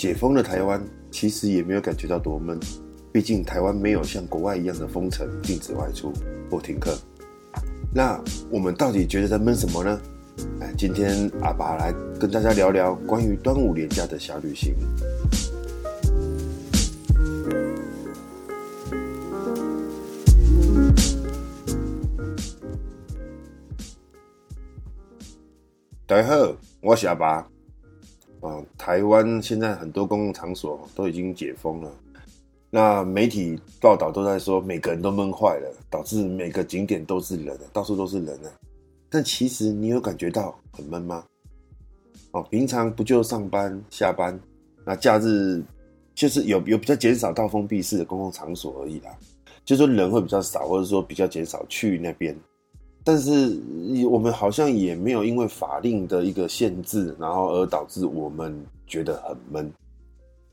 解封的台湾其实也没有感觉到多闷，毕竟台湾没有像国外一样的封城、禁止外出或停课。那我们到底觉得在闷什么呢？哎，今天阿爸来跟大家聊聊关于端午连假的小旅行。大家好，我是阿拔。啊，台湾现在很多公共场所都已经解封了，那媒体报道都在说每个人都闷坏了，导致每个景点都是人，到处都是人呢。但其实你有感觉到很闷吗？哦，平常不就上班下班，那假日就是有有比较减少到封闭式的公共场所而已啦，就说人会比较少，或者说比较减少去那边。但是我们好像也没有因为法令的一个限制，然后而导致我们觉得很闷。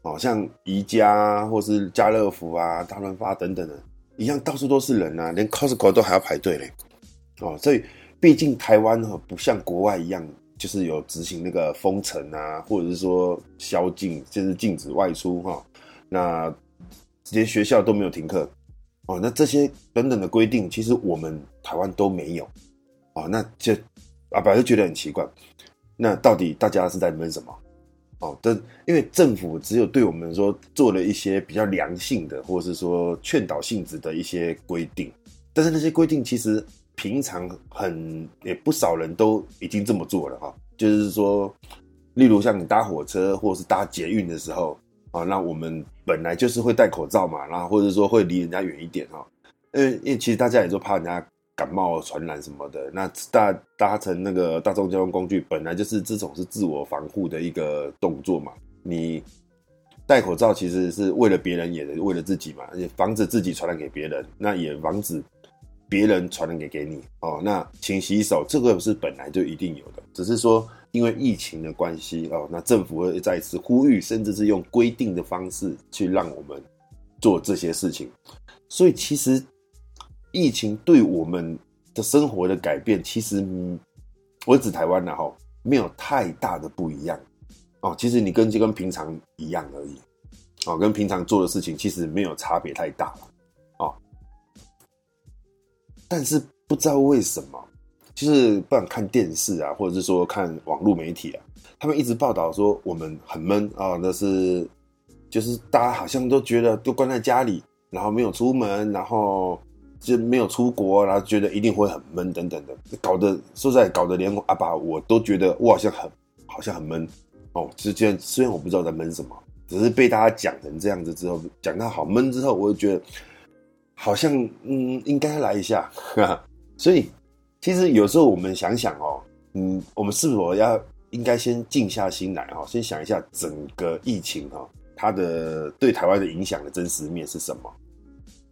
哦，像宜家或是家乐福啊、大润发等等的，一样到处都是人啊，连 Costco 都还要排队嘞。哦，所以毕竟台湾哈不像国外一样，就是有执行那个封城啊，或者是说宵禁，就是禁止外出哈。那连学校都没有停课。哦，那这些等等的规定，其实我们台湾都没有，哦，那就阿拔就觉得很奇怪，那到底大家是在闷什么？哦，但因为政府只有对我们说做了一些比较良性的，或者是说劝导性质的一些规定，但是那些规定其实平常很也不少人都已经这么做了哈，就是说，例如像你搭火车或者是搭捷运的时候。啊，那我们本来就是会戴口罩嘛，然后或者说会离人家远一点哈，因为因为其实大家也都怕人家感冒传染什么的。那搭搭乘那个大众交通工具，本来就是这种是自我防护的一个动作嘛。你戴口罩其实是为了别人，也为了自己嘛，也防止自己传染给别人，那也防止别人传染给给你哦。那勤洗手，这个是本来就一定有的，只是说。因为疫情的关系哦，那政府会再一次呼吁，甚至是用规定的方式去让我们做这些事情。所以，其实疫情对我们的生活的改变，其实我指台湾的哈，没有太大的不一样哦。其实你跟就跟平常一样而已哦，跟平常做的事情其实没有差别太大哦。但是不知道为什么。就是不想看电视啊，或者是说看网络媒体啊，他们一直报道说我们很闷啊，那是就是大家好像都觉得都关在家里，然后没有出门，然后就没有出国，然后觉得一定会很闷等等的，搞得说实在搞得连阿爸我都觉得我好像很好像很闷哦。之前虽然我不知道在闷什么，只是被大家讲成这样子之后，讲到好闷之后，我就觉得好像嗯应该来一下，呵 呵所以。其实有时候我们想想哦，嗯，我们是否要应该先静下心来哈，先想一下整个疫情哈，它的对台湾的影响的真实面是什么？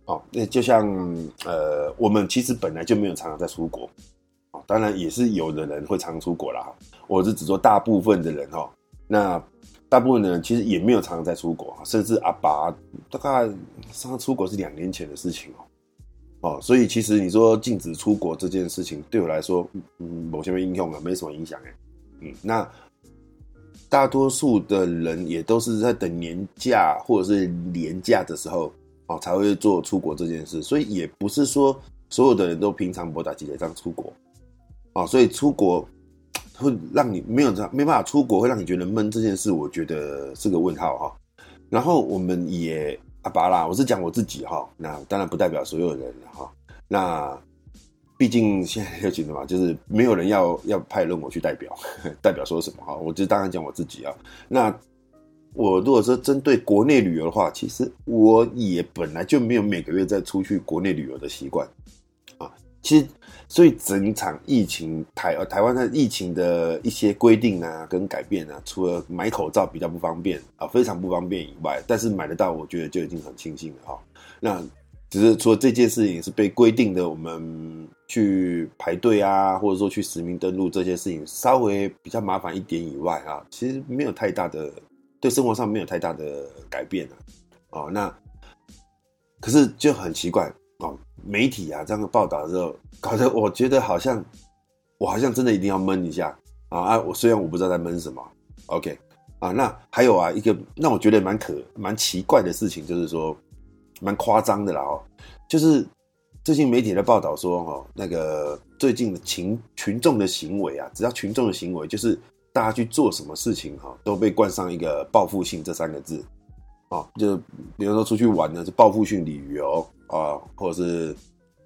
哦，那就像呃，我们其实本来就没有常常在出国，哦，当然也是有的人会常出国啦。我是只说大部分的人哈，那大部分的人其实也没有常常在出国，甚至阿爸大概上次出国是两年前的事情哦。哦，所以其实你说禁止出国这件事情，对我来说，嗯，某些应用啊，没什么影响哎，嗯，那大多数的人也都是在等年假或者是年假的时候，哦，才会做出国这件事，所以也不是说所有的人都平常不打几这样出国，哦，所以出国会让你没有这没办法出国，会让你觉得闷这件事，我觉得是个问号哈。然后我们也。阿拔啦，我是讲我自己哈，那当然不代表所有人哈。那毕竟现在就觉得嘛，就是没有人要要派任我去代表，代表说什么哈，我就当然讲我自己啊。那我如果说针对国内旅游的话，其实我也本来就没有每个月在出去国内旅游的习惯啊。其实。所以整场疫情台呃台湾的疫情的一些规定啊跟改变啊，除了买口罩比较不方便啊，非常不方便以外，但是买得到，我觉得就已经很庆幸了哈。那只是除了这件事情是被规定的，我们去排队啊，或者说去实名登录这些事情稍微比较麻烦一点以外啊，其实没有太大的对生活上没有太大的改变啊。哦，那可是就很奇怪。哦，媒体啊，这样的报道之后，搞得我觉得好像我好像真的一定要闷一下啊啊！我虽然我不知道在闷什么，OK 啊，那还有啊，一个让我觉得蛮可蛮奇怪的事情，就是说蛮夸张的啦哦，就是最近媒体的报道说哦，那个最近的群群众的行为啊，只要群众的行为，就是大家去做什么事情哈，都被冠上一个报复性这三个字。哦，就比如说出去玩呢，是报复性旅游啊，或者是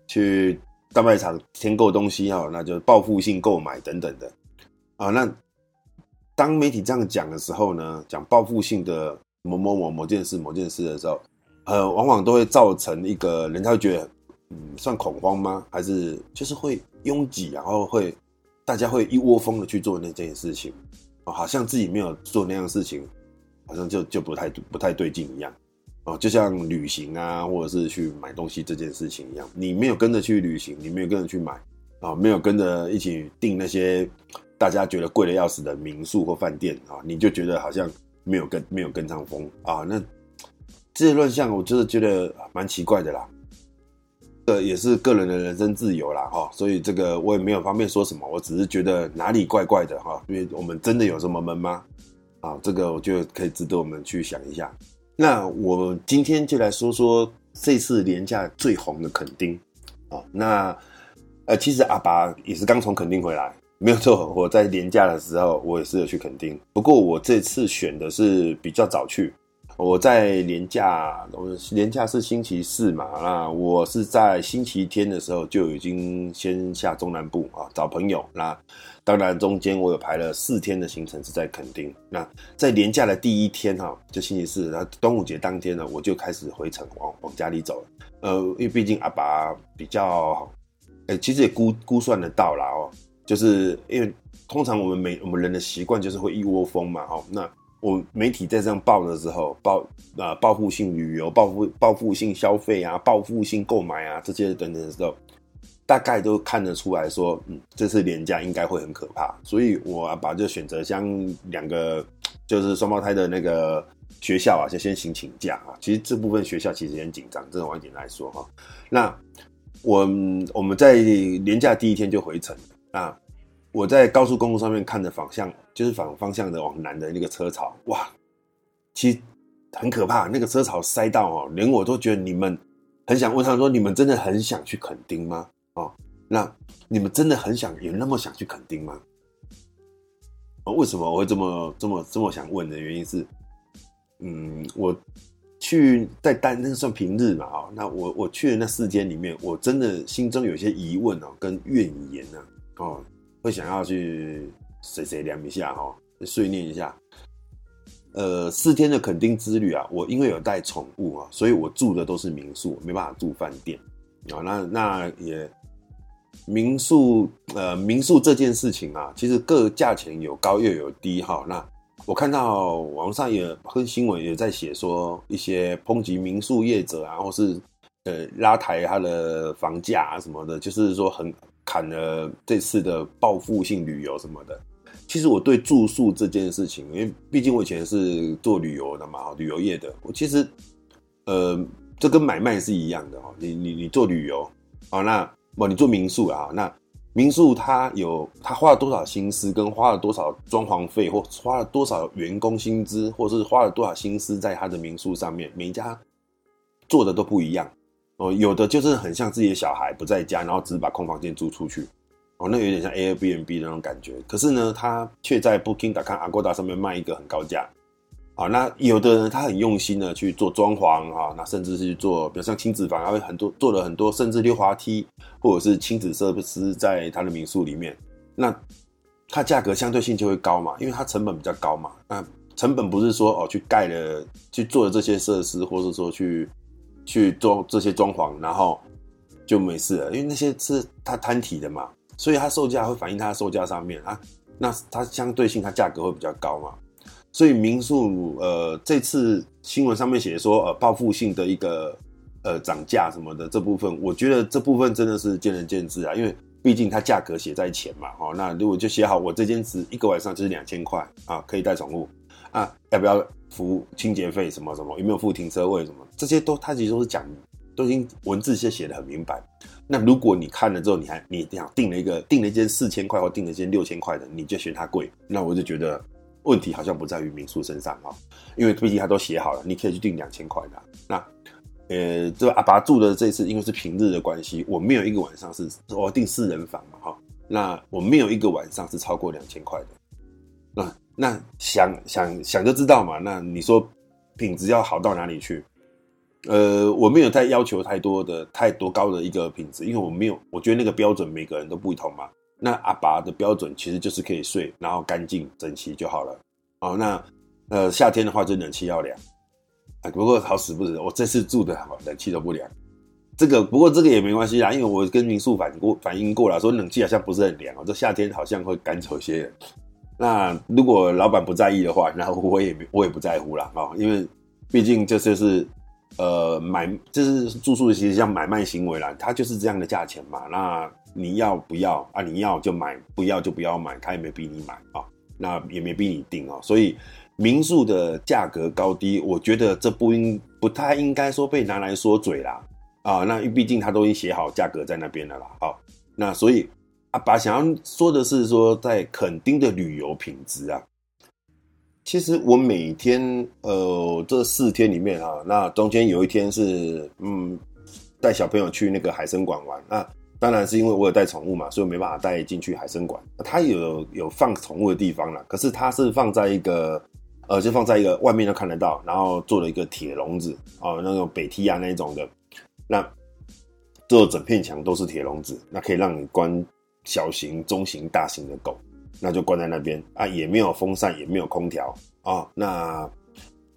去大卖场添购东西啊，那就是报复性购买等等的啊。那当媒体这样讲的时候呢，讲报复性的某某某某件事、某件事的时候，呃，往往都会造成一个人他会觉得，嗯，算恐慌吗？还是就是会拥挤，然后会大家会一窝蜂的去做那件事情，哦，好像自己没有做那样事情。好像就就不太不太对劲一样，哦，就像旅行啊，或者是去买东西这件事情一样，你没有跟着去旅行，你没有跟着去买，啊，没有跟着一起订那些大家觉得贵的要死的民宿或饭店啊，你就觉得好像没有跟没有跟上风啊，那这些乱象，我就是觉得蛮奇怪的啦。这也是个人的人身自由啦，哈，所以这个我也没有方便说什么，我只是觉得哪里怪怪的哈，因为我们真的有这么闷吗？啊，这个我就可以值得我们去想一下。那我今天就来说说这次连假最红的垦丁啊。那呃，其实阿爸也是刚从垦丁回来，没有错。我在连假的时候，我也是有去垦丁。不过我这次选的是比较早去。我在年假，我连假是星期四嘛，那我是在星期天的时候就已经先下中南部啊找朋友。那当然中间我有排了四天的行程是在垦丁。那在年假的第一天哈，就星期四，然后端午节当天呢，我就开始回程往往家里走。呃，因为毕竟阿爸比较，哎，其实也估估算得到啦哦，就是因为通常我们每我们人的习惯就是会一窝蜂嘛，哦，那。我媒体在这样报的时候，报啊报复性旅游、报复报复性消费啊、报复性购买啊这些等等的时候，大概都看得出来说，嗯，这次连假应该会很可怕，所以我阿拔就选择将两个就是双胞胎的那个学校啊，就先行请假啊。其实这部分学校其实很紧张，这种晚点来说哈。那我我们在连假第一天就回程啊。我在高速公路上面看的方向，就是反方向的往南的那个车潮，哇，其实很可怕。那个车潮塞到哦，连我都觉得你们很想问他说：“你们真的很想去垦丁吗？”哦，那你们真的很想有那么想去垦丁吗？哦，为什么我会这么这么这么想问的原因是，嗯，我去在单那算平日嘛，哦，那我我去的那四间里面，我真的心中有些疑问哦，跟怨言呢，哦。会想要去谁谁量一下哈，碎念一下。呃，四天的垦丁之旅啊，我因为有带宠物啊，所以我住的都是民宿，没办法住饭店啊。那那也民宿呃民宿这件事情啊，其实各价钱有高又有低哈。那我看到网上也和新闻也在写说，一些抨击民宿业者啊，或是呃拉抬他的房价啊什么的，就是说很。砍了这次的报复性旅游什么的，其实我对住宿这件事情，因为毕竟我以前是做旅游的嘛，旅游业的，我其实，呃，这跟买卖是一样的哦。你你你做旅游啊，那不你做民宿啊，那民宿它有它花了多少心思，跟花了多少装潢费，或花了多少员工薪资，或是花了多少心思在他的民宿上面，每一家做的都不一样。哦，有的就是很像自己的小孩不在家，然后只是把空房间租出去，哦，那有点像 Airbnb 那种感觉。可是呢，他却在 Booking.com、Agoda 上面卖一个很高价。啊，那有的人他很用心的去做装潢啊，那甚至是去做，比如像亲子房，他会很多做了很多，甚至溜滑梯或者是亲子设施在他的民宿里面。那它价格相对性就会高嘛，因为它成本比较高嘛。那成本不是说哦去盖了去做了这些设施，或者说去。去装这些装潢，然后就没事了，因为那些是它摊体的嘛，所以它售价会反映它的售价上面啊，那它相对性它价格会比较高嘛，所以民宿呃这次新闻上面写说呃报复性的一个呃涨价什么的这部分，我觉得这部分真的是见仁见智啊，因为毕竟它价格写在前嘛，哦，那如果就写好我这间只一个晚上就是两千块啊，可以带宠物啊，要不要？付清洁费什么什么，有没有付停车位什么？这些都他其实都是讲，都已经文字写写的很明白。那如果你看了之后，你还你想订了一个订了一间四千块或订了一间六千块的，你就嫌它贵，那我就觉得问题好像不在于民宿身上啊，因为毕竟他都写好了，你可以去订两千块的。那呃，这阿爸住的这次因为是平日的关系，我没有一个晚上是我订四人房嘛哈，那我没有一个晚上是超过两千块的。那那想想想就知道嘛，那你说品质要好到哪里去？呃，我没有太要求太多的太多高的一个品质，因为我没有，我觉得那个标准每个人都不同嘛。那阿爸的标准其实就是可以睡，然后干净整齐就好了。哦，那呃夏天的话就冷气要凉。啊，不过好死不死，我这次住的好冷气都不凉。这个不过这个也没关系啦，因为我跟民宿反过反映过了，说冷气好像不是很凉哦，这夏天好像会赶走一些。那如果老板不在意的话，然后我也我也不在乎啦。哦，因为毕竟这就是。呃，买就是住宿，其实像买卖行为啦，它就是这样的价钱嘛。那你要不要啊？你要就买，不要就不要买，他也没逼你买啊，那也没逼你订哦。所以民宿的价格高低，我觉得这不应不太应该说被拿来说嘴啦啊。那毕竟他都已经写好价格在那边了啦。好，那所以阿爸想要说的是说，在垦丁的旅游品质啊。其实我每天，呃，这四天里面啊，那中间有一天是，嗯，带小朋友去那个海生馆玩。那当然是因为我有带宠物嘛，所以没办法带进去海生馆。它有有放宠物的地方啦，可是它是放在一个，呃，就放在一个外面都看得到，然后做了一个铁笼子哦，那种北梯啊那一种的，那做整片墙都是铁笼子，那可以让你关小型、中型、大型的狗。那就关在那边啊，也没有风扇，也没有空调啊。那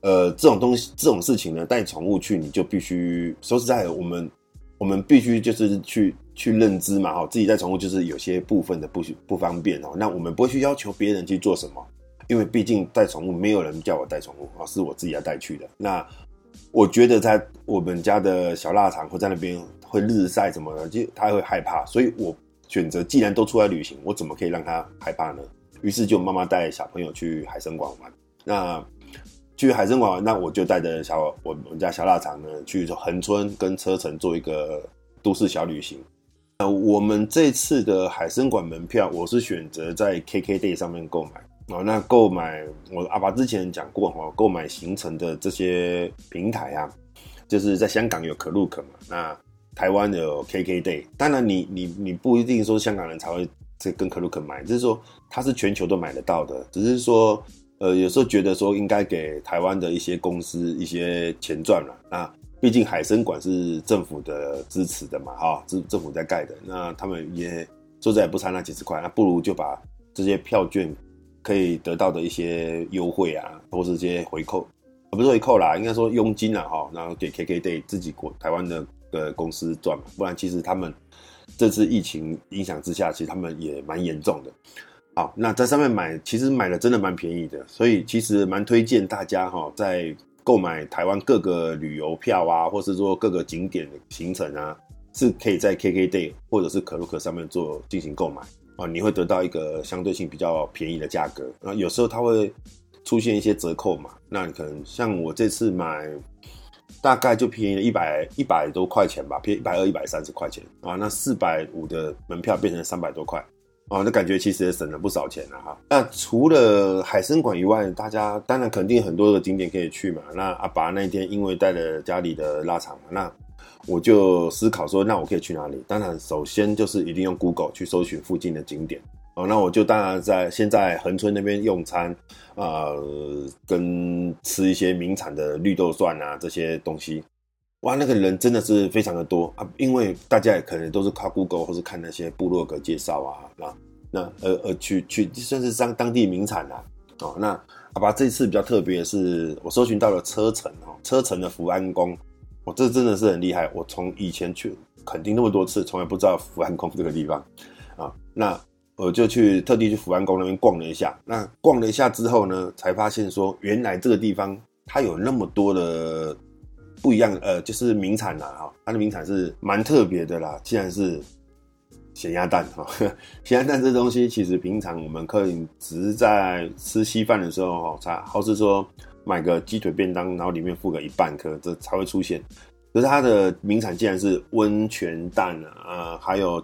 呃，这种东西，这种事情呢，带宠物去，你就必须说实在的，我们我们必须就是去去认知嘛，哈，自己带宠物就是有些部分的不不方便哦。那我们不会去要求别人去做什么，因为毕竟带宠物没有人叫我带宠物啊，是我自己要带去的。那我觉得在我们家的小腊肠会在那边会日晒什么的，就他会害怕，所以我。选择既然都出来旅行，我怎么可以让他害怕呢？于是就妈妈带小朋友去海生馆玩。那去海生馆玩，那我就带着小我们家小腊肠呢去恒春跟车城做一个都市小旅行。那我们这次的海生馆门票，我是选择在 KKday 上面购买啊。那购买我阿爸之前讲过哈，购买行程的这些平台啊，就是在香港有 Klook 嘛，那。台湾有 KKday，当然你你你不一定说香港人才会这跟 Klook 买，就是说它是全球都买得到的，只是说呃有时候觉得说应该给台湾的一些公司一些钱赚了，那毕竟海参馆是政府的支持的嘛，哈，政政府在盖的，那他们也说实在不差那几十块，那不如就把这些票券可以得到的一些优惠啊，或是这些回扣，啊不是回扣啦，应该说佣金啊，哈，然后给 KKday 自己国台湾的。的公司赚嘛，不然其实他们这次疫情影响之下，其实他们也蛮严重的。好，那在上面买，其实买的真的蛮便宜的，所以其实蛮推荐大家哈，在购买台湾各个旅游票啊，或是说各个景点的行程啊，是可以在 KKday 或者是 Klook 上面做进行购买啊，你会得到一个相对性比较便宜的价格。那有时候它会出现一些折扣嘛，那可能像我这次买。大概就便宜了一百一百多块钱吧，便宜一百二、一百三十块钱啊。那四百五的门票变成三百多块啊，那感觉其实也省了不少钱了哈。那除了海参馆以外，大家当然肯定很多的景点可以去嘛。那阿爸那一天因为带了家里的腊肠嘛，那我就思考说，那我可以去哪里？当然，首先就是一定用 Google 去搜寻附近的景点。哦，那我就当然在先在恒春那边用餐，呃，跟吃一些名产的绿豆蒜啊这些东西，哇，那个人真的是非常的多啊，因为大家也可能都是靠 Google 或是看那些部落格介绍啊，那那呃呃去去算是当当地名产啦，啊，哦，那阿拔这次比较特别的是，我搜寻到了车城哦，车城的福安宫，我，哦，这真的是很厉害，我从以前去垦丁那么多次，从来不知道福安宫这个地方。啊，那。我就去特地去福安宫那边逛了一下，那逛了一下之后呢，才发现说原来这个地方它有那么多的不一样，呃，就是名产啦，哈，它的名产是蛮特别的啦，竟然是咸鸭蛋哈，咸鸭蛋这东西其实平常我们可以只是在吃稀饭的时候哈，才或是说买个鸡腿便当，然后里面附个一半颗，这才会出现，可是它的名产竟然是温泉蛋啊，呃，还有。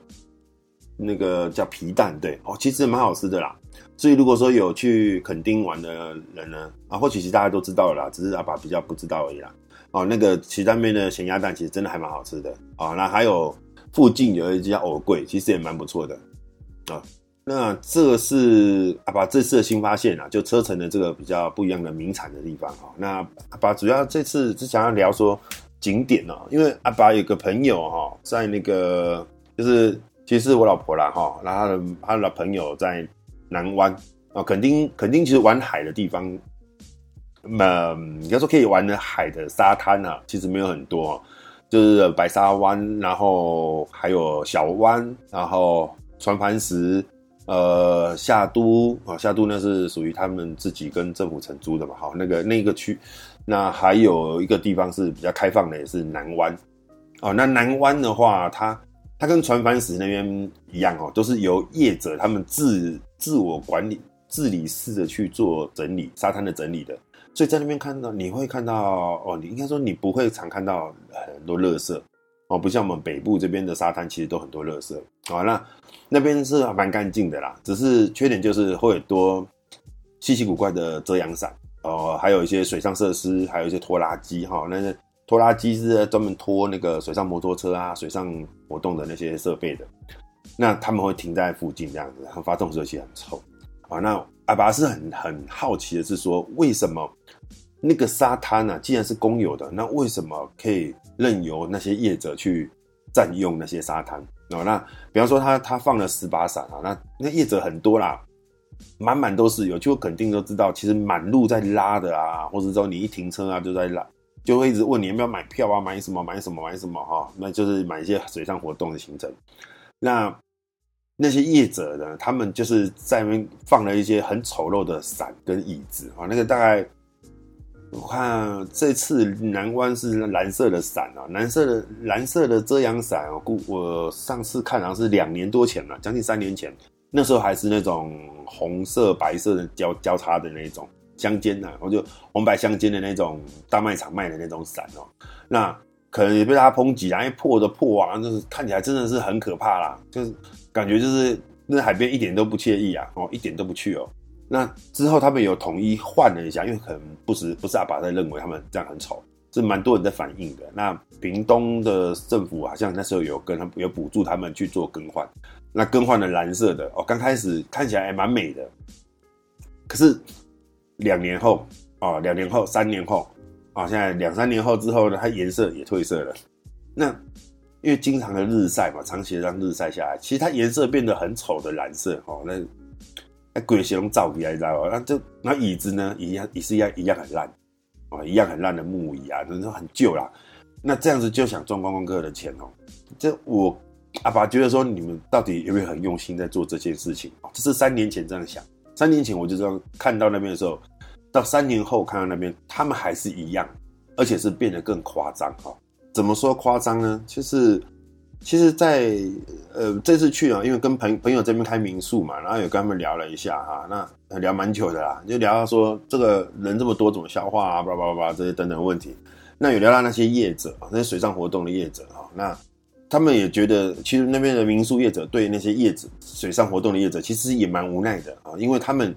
那个叫皮蛋，对哦，其实蛮好吃的啦。所以如果说有去垦丁玩的人呢，啊，或许其实大家都知道了啦，只是阿爸比较不知道而已啦。哦，那个其他面的咸鸭蛋其实真的还蛮好吃的啊。那还有附近有一家藕桂，其实也蛮不错的啊。那这是阿爸这次的新发现啊，就车城的这个比较不一样的名产的地方哈。那阿爸主要这次是想要聊说景点哦，因为阿爸有个朋友哈，在那个就是其实我老婆啦哈，然后他的他的朋友在南湾啊，垦丁垦丁其实玩海的地方。嗯，应该说可以玩的海的沙滩啊，其实没有很多，就是白沙湾，然后还有小湾，然后船帆石，呃，夏都啊，夏都那是属于他们自己跟政府承租的嘛，好，那个那个区，那还有一个地方是比较开放的，也是南湾，哦，那南湾的话，它它跟船帆石那边一样哦，都是由业者他们自自我管理、治理式的去做整理沙滩的整理的。所以在那边看到，你会看到哦，你应该说你不会常看到很多垃圾哦，不像我们北部这边的沙滩，其实都很多垃圾。好，那那边是蛮干净的啦，只是缺点就是会有多稀奇古怪的遮阳伞哦，还有一些水上设施，还有一些拖拉机哈。那些拖拉机是专门拖那个水上摩托车啊、水上活动的那些设备的。那他们会停在附近这样子，然后发动时候其实很臭啊。那阿巴是很很好奇的是说，为什么那个沙滩呢、啊？既然是公有的，那为什么可以任由那些业者去占用那些沙滩？哦，那比方说他他放了十把伞啊，那那业者很多啦，满满都是有，就肯定都知道，其实满路在拉的啊，或者说你一停车啊就在拉，就会一直问你要不要买票啊，买什么买什么买什么哈，那就是买一些水上活动的行程，那。那些业者呢，他们就是在那边放了一些很丑陋的伞跟椅子啊。那个大概我看这次南湾是蓝色的伞啊，蓝色的蓝色的遮阳伞。我估我上次看好像是两年多前了，将近三年前。那时候还是那种红色白色的交交叉的那种相间的，我就红白相间的那种大卖场卖的那种伞哦。那可能也被他抨击啊，因为破的破啊，就是看起来真的是很可怕啦，就是。感觉就是那海边一点都不惬意啊，哦，一点都不去哦。那之后他们有统一换了一下，因为可能不是不是阿爸在认为他们这样很丑，是蛮多人在反映的。那屏东的政府好像那时候有跟他有补助他们去做更换，那更换了蓝色的哦，刚开始看起来还蛮美的，可是两年后哦，两年后三年后啊，现在两三年后之后呢，它颜色也褪色了，那。因为经常的日晒嘛，长期的让日晒下来，其实它颜色变得很丑的蓝色哦。那那鬼形容照起来，你知道吧？那就那椅子呢，一样也是一样一样很烂哦，一样很烂的木椅啊，就是很旧啦。那这样子就想赚观光客的钱哦。这我阿爸觉得说，你们到底有没有很用心在做这件事情？这是三年前这样想，三年前我就这样看到那边的时候，到三年后看到那边，他们还是一样，而且是变得更夸张哈。怎么说夸张呢？就是，其实在，呃这次去啊，因为跟朋朋友这边开民宿嘛，然后有跟他们聊了一下哈，那聊蛮久的啦，就聊到说这个人这么多怎么消化啊，叭叭叭这些等等问题。那有聊到那些业者，那些水上活动的业者啊，那他们也觉得，其实那边的民宿业者对那些业者水上活动的业者，其实也蛮无奈的啊，因为他们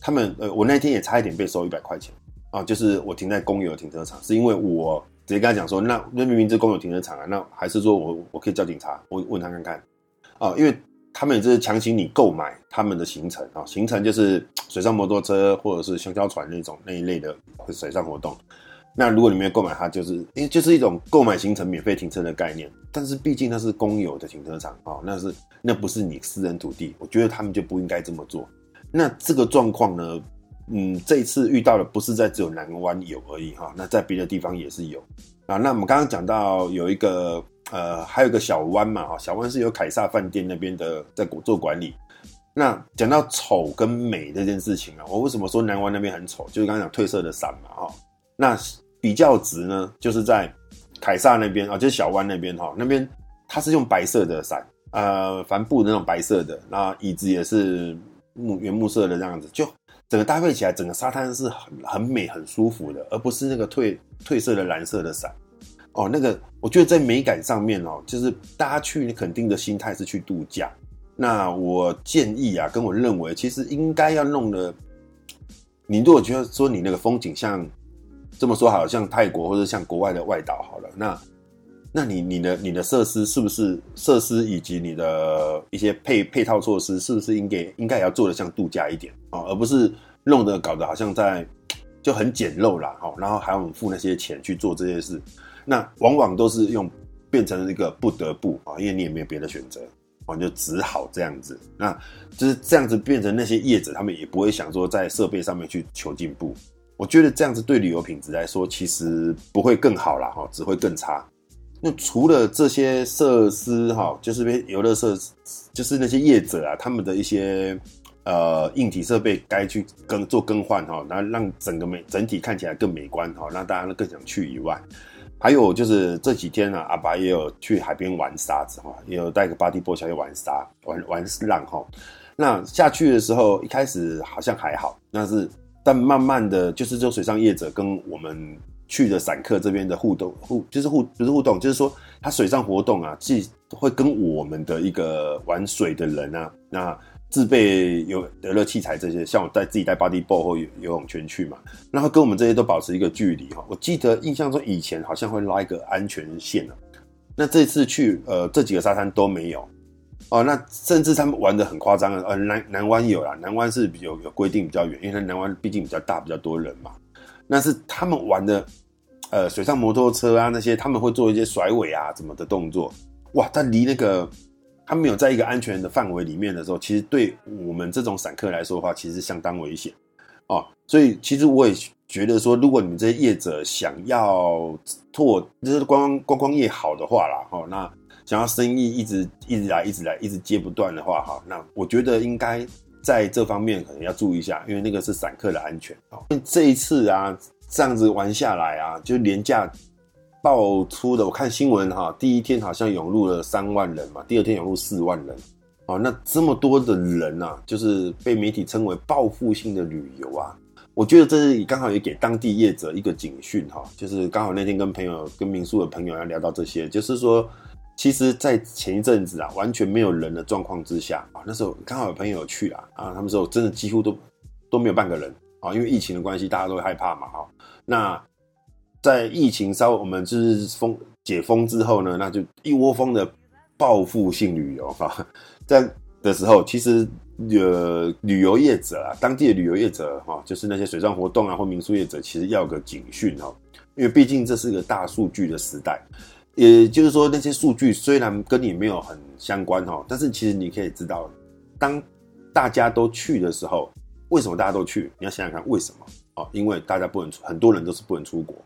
他们呃，我那天也差一点被收一百块钱啊，就是我停在公有停车场，是因为我。直接跟他讲说，那那明明是公有停车场啊，那还是说我我可以叫警察？我问他看看啊，因为他们也是强行你购买他们的行程啊，行程就是水上摩托车或者是香蕉船那种那一类的水上活动。那如果你没有购买，它就是因为就是一种购买行程免费停车的概念。但是毕竟那是公有的停车场啊，那是那不是你私人土地，我觉得他们就不应该这么做。那这个状况呢？嗯，这一次遇到的不是在只有南湾有而已哈，那在别的地方也是有啊。那我们刚刚讲到有一个呃，还有个小湾嘛哈，小湾是由凯撒饭店那边的在做管理。那讲到丑跟美这件事情啊，我为什么说南湾那边很丑？就是刚刚讲褪色的伞嘛哈。那比较值呢，就是在凯撒那边啊，就是小湾那边哈，那边它是用白色的伞，呃，帆布那种白色的，那椅子也是木原木色的这样子，就。整个搭配起来，整个沙滩是很很美、很舒服的，而不是那个褪褪色的蓝色的伞。哦，那个我觉得在美感上面哦，就是大家去你肯定的心态是去度假，那我建议啊，跟我认为，其实应该要弄的。你如果觉得说你那个风景像这么说好，像泰国或者像国外的外岛好了，那那你你的你的设施是不是设施以及你的一些配配套措施，是不是应该应该也要做得像度假一点啊，而不是弄得搞得好像在就很简陋啦，哈，然后还要付那些钱去做这些事，那往往都是用变成一个不得不啊，因为你也没有别的选择。我就只好这样子，那就是这样子变成那些业者，他们也不会想说在设备上面去求进步。我觉得这样子对旅游品质来说，其实不会更好啦，哈，只会更差。那除了这些设施哈，就是游乐设施，就是那些业者啊，他们的一些呃硬体设备该去更做更换哈，然后让整个美整体看起来更美观哈，让大家更想去以外。还有就是这几天呢、啊，阿拔也有去海边玩沙子哈，也有带个 bodyboard 下去玩沙，玩玩浪哈。那下去的时候，一开始好像还好，但是但慢慢的就是这水上业者跟我们去的散客这边的互动互，就是互不是互动，就是说他水上活动啊，既会跟我们的一个玩水的人啊，那。自备游游乐器材这些，像我带自己带 bodyboard 或游游泳圈去嘛，然后跟我们这些都保持一个距离哈。我记得印象中以前好像会拉一个安全线，啊那这次去呃这几个沙滩都没有哦。那甚至他们玩的很夸张的，呃南南湾有啦，南湾是有有规定比较远，因为南湾毕竟比较大，比较多人嘛。那是他们玩的呃水上摩托车啊那些，他们会做一些甩尾啊怎么的动作，哇，他离那个。他没有在一个安全的范围里面的时候，其实对我们这种散客来说的话，其实相当危险哦。所以其实我也觉得说，如果你们这些业者想要拓，就是观光观光业好的话啦，哈，那想要生意一直一直来一直来一直接不断的话，哈，那我觉得应该在这方面可能要注意一下，因为那个是散客的安全哦。这一次啊，这样子玩下来啊，就廉价。爆出的，我看新闻哈，第一天好像涌入了三万人嘛，第二天涌入四万人，哦，那这么多的人啊，就是被媒体称为报复性的旅游啊，我觉得这是刚好也给当地业者一个警讯哈，就是刚好那天跟朋友跟民宿的朋友要聊到这些，就是说，其实，在前一阵子啊，完全没有人的状况之下啊，那时候刚好有朋友去啊，啊，他们说真的几乎都都没有半个人啊，因为疫情的关系，大家都会害怕嘛，哈，那。在疫情稍微我们就是封解封之后呢，那就一窝蜂的报复性旅游哈，在的时候，其实呃旅游业者啊，当地的旅游业者哈，就是那些水上活动啊或民宿业者，其实要有个警讯哦，因为毕竟这是个大数据的时代，也就是说那些数据虽然跟你没有很相关哈，但是其实你可以知道，当大家都去的时候，为什么大家都去？你要想想看为什么哦，因为大家不能出，很多人都是不能出国。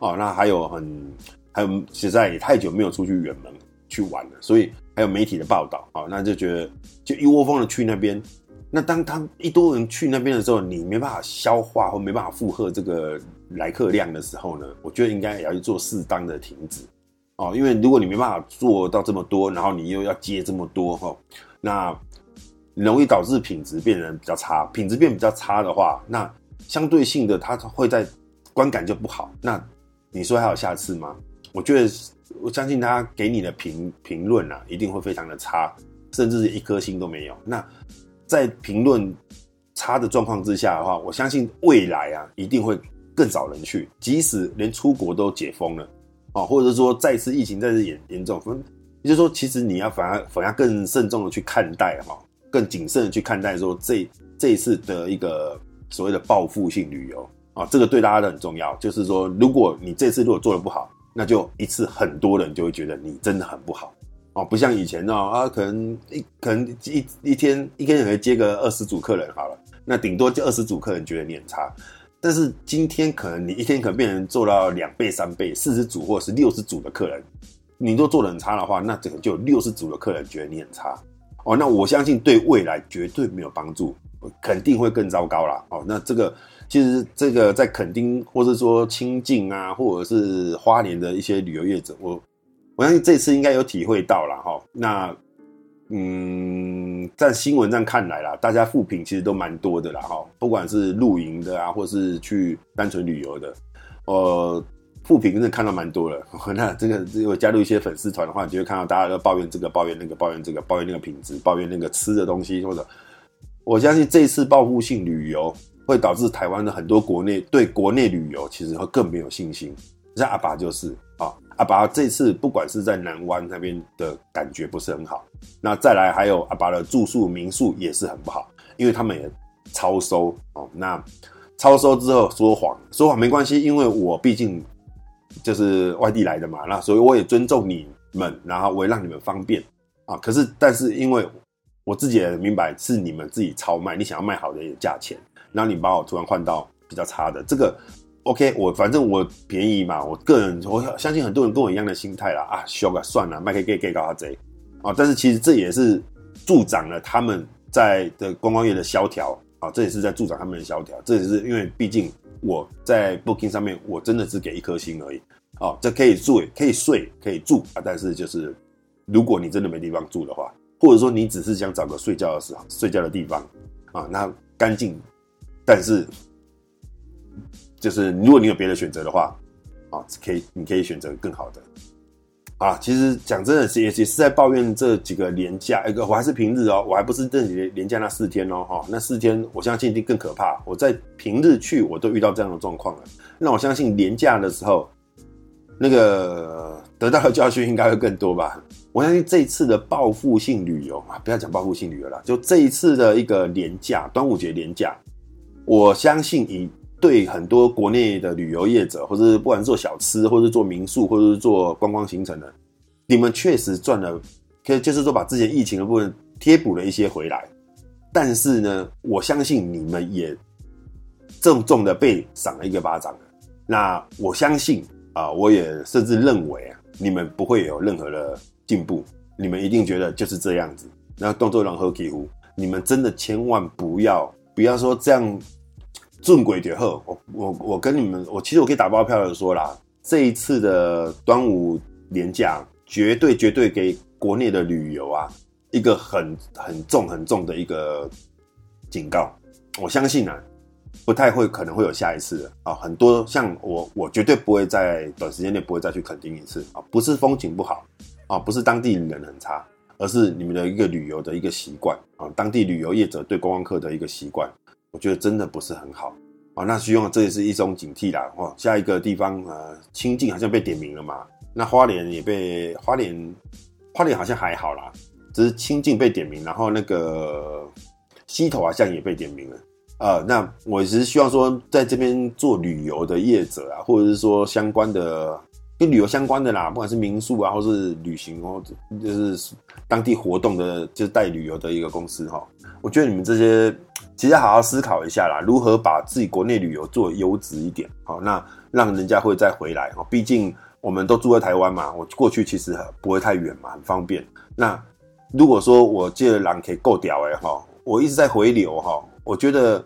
哦，那还有很，还有实在也太久没有出去远门去玩了，所以还有媒体的报道，哦，那就觉得就一窝蜂的去那边。那当他一多人去那边的时候，你没办法消化或没办法负荷这个来客量的时候呢，我觉得应该也要去做适当的停止。哦，因为如果你没办法做到这么多，然后你又要接这么多，哈，那容易导致品质变得比较差。品质变比较差的话，那相对性的它会在观感就不好。那你说还有下次吗？我觉得，我相信他给你的评评论啊，一定会非常的差，甚至是一颗星都没有。那在评论差的状况之下的话，我相信未来啊，一定会更少人去，即使连出国都解封了啊，或者说再次疫情再次严严重，也就是说，其实你要反而反而更慎重的去看待哈，更谨慎的去看待说这这一次的一个所谓的报复性旅游。啊、这个对大家都很重要。就是说，如果你这次如果做得不好，那就一次很多人就会觉得你真的很不好。哦，不像以前哦，啊，可能一可能一一天一天可以接个二十组客人好了，那顶多就二十组客人觉得你很差。但是今天可能你一天可能变成做到两倍、三倍、四十组或者是六十组的客人，你都做的很差的话，那整个就有六十组的客人觉得你很差。哦，那我相信对未来绝对没有帮助，肯定会更糟糕啦。哦，那这个。其实这个在垦丁，或者说清境啊，或者是花莲的一些旅游业者，我我相信这次应该有体会到了哈。那嗯，在新闻上看来啦，大家负评其实都蛮多的啦哈。不管是露营的啊，或是去单纯旅游的，呃，负评真的看到蛮多了。那这个如果加入一些粉丝团的话，你就会看到大家都抱怨这个、抱怨那个、抱怨这个、抱怨那个品质、抱怨那个吃的东西，或者我相信这次报复性旅游会导致台湾的很多国内对国内旅游其实会更没有信心。像阿爸就是啊，阿爸这次不管是在南湾那边的感觉不是很好，那再来还有阿爸的住宿民宿也是很不好，因为他们也超收哦。那超收之后说谎，说谎没关系，因为我毕竟。就是外地来的嘛，那所以我也尊重你们，然后我也让你们方便啊。可是，但是因为我自己也明白是你们自己超卖，你想要卖好的价钱，然后你把我突然换到比较差的，这个 OK，我反正我便宜嘛。我个人我相信很多人跟我一样的心态啦啊，修个算了，卖给给给搞他贼啊。但是其实这也是助长了他们在的观光业的萧条啊，这也是在助长他们的萧条。这也是因为毕竟。我在 Booking 上面，我真的只给一颗星而已。啊，这可以住，可以睡，可以住啊。但是就是，如果你真的没地方住的话，或者说你只是想找个睡觉的时候睡觉的地方啊，那干净，但是就是如果你有别的选择的话，啊，可以，你可以选择更好的。啊，其实讲真的，也也是在抱怨这几个连假，一个我还是平日哦，我还不是这里连假那四天哦，哈，那四天我相信一定更可怕。我在平日去，我都遇到这样的状况了。那我相信连假的时候，那个得到的教训应该会更多吧？我相信这一次的报复性旅游啊，不要讲报复性旅游了，就这一次的一个连假，端午节连假，我相信以。对很多国内的旅游业者，或者是不管是做小吃，或者是做民宿，或者是做观光行程的，你们确实赚了，可以就是说把之前疫情的部分贴补了一些回来。但是呢，我相信你们也重重的被赏了一个巴掌。那我相信啊，我也甚至认为啊，你们不会有任何的进步，你们一定觉得就是这样子。那动作让喝几壶，你们真的千万不要不要说这样。正轨绝后，我我我跟你们，我其实我可以打包票的说啦，这一次的端午连假，绝对绝对给国内的旅游啊一个很很重很重的一个警告。我相信啊，不太会可能会有下一次啊，很多像我，我绝对不会在短时间内不会再去垦丁一次啊，不是风景不好啊，不是当地人很差，而是你们的一个旅游的一个习惯啊，当地旅游业者对观光客的一个习惯。我觉得真的不是很好啊，那希望这也是一种警惕啦。哦，下一个地方呃，清境好像被点名了嘛，那花莲也被花莲，花莲好像还好啦，只是清境被点名，然后那个溪头好像也被点名了。呃，那我只是希望说，在这边做旅游的业者啊，或者是说相关的跟旅游相关的啦，不管是民宿啊，或是旅行哦，就是当地活动的，就是带旅游的一个公司哈，我觉得你们这些。其实好好思考一下啦，如何把自己国内旅游做优质一点，好，那让人家会再回来哈。毕竟我们都住在台湾嘛，我过去其实不会太远嘛，很方便。那如果说我借的人可以够屌哎哈，我一直在回流哈，我觉得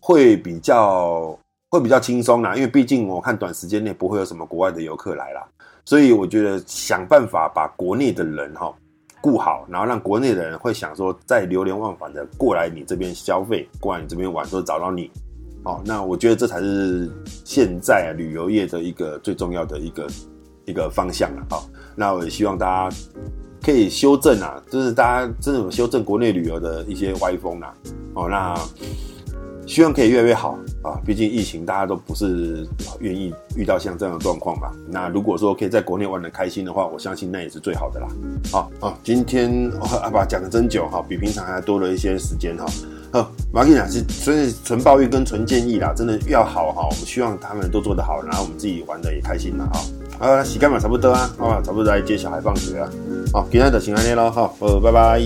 会比较会比较轻松啦，因为毕竟我看短时间内不会有什么国外的游客来啦，所以我觉得想办法把国内的人哈。顾好，然后让国内的人会想说，再流连忘返的过来你这边消费，过来你这边玩，说找到你。哦，那我觉得这才是现在旅游业的一个最重要的一个一个方向了。好，那我也希望大家可以修正啊，就是大家真的有修正国内旅游的一些歪风啦。哦，那。希望可以越来越好啊！毕竟疫情，大家都不是愿意遇到像这样的状况吧？那如果说可以在国内玩得开心的话，我相信那也是最好的啦。好啊，今天阿爸讲的真久哈，比平常还多了一些时间哈。好，马吉讲是所以纯抱怨跟纯建议啦，真的要好哈。我们希望他们都做得好，然后我们自己玩得也开心了哈。啊，洗干嘛差不多啊，啊，差不多来接小孩放学啊。好，今天的请安内了哈，呃，拜拜。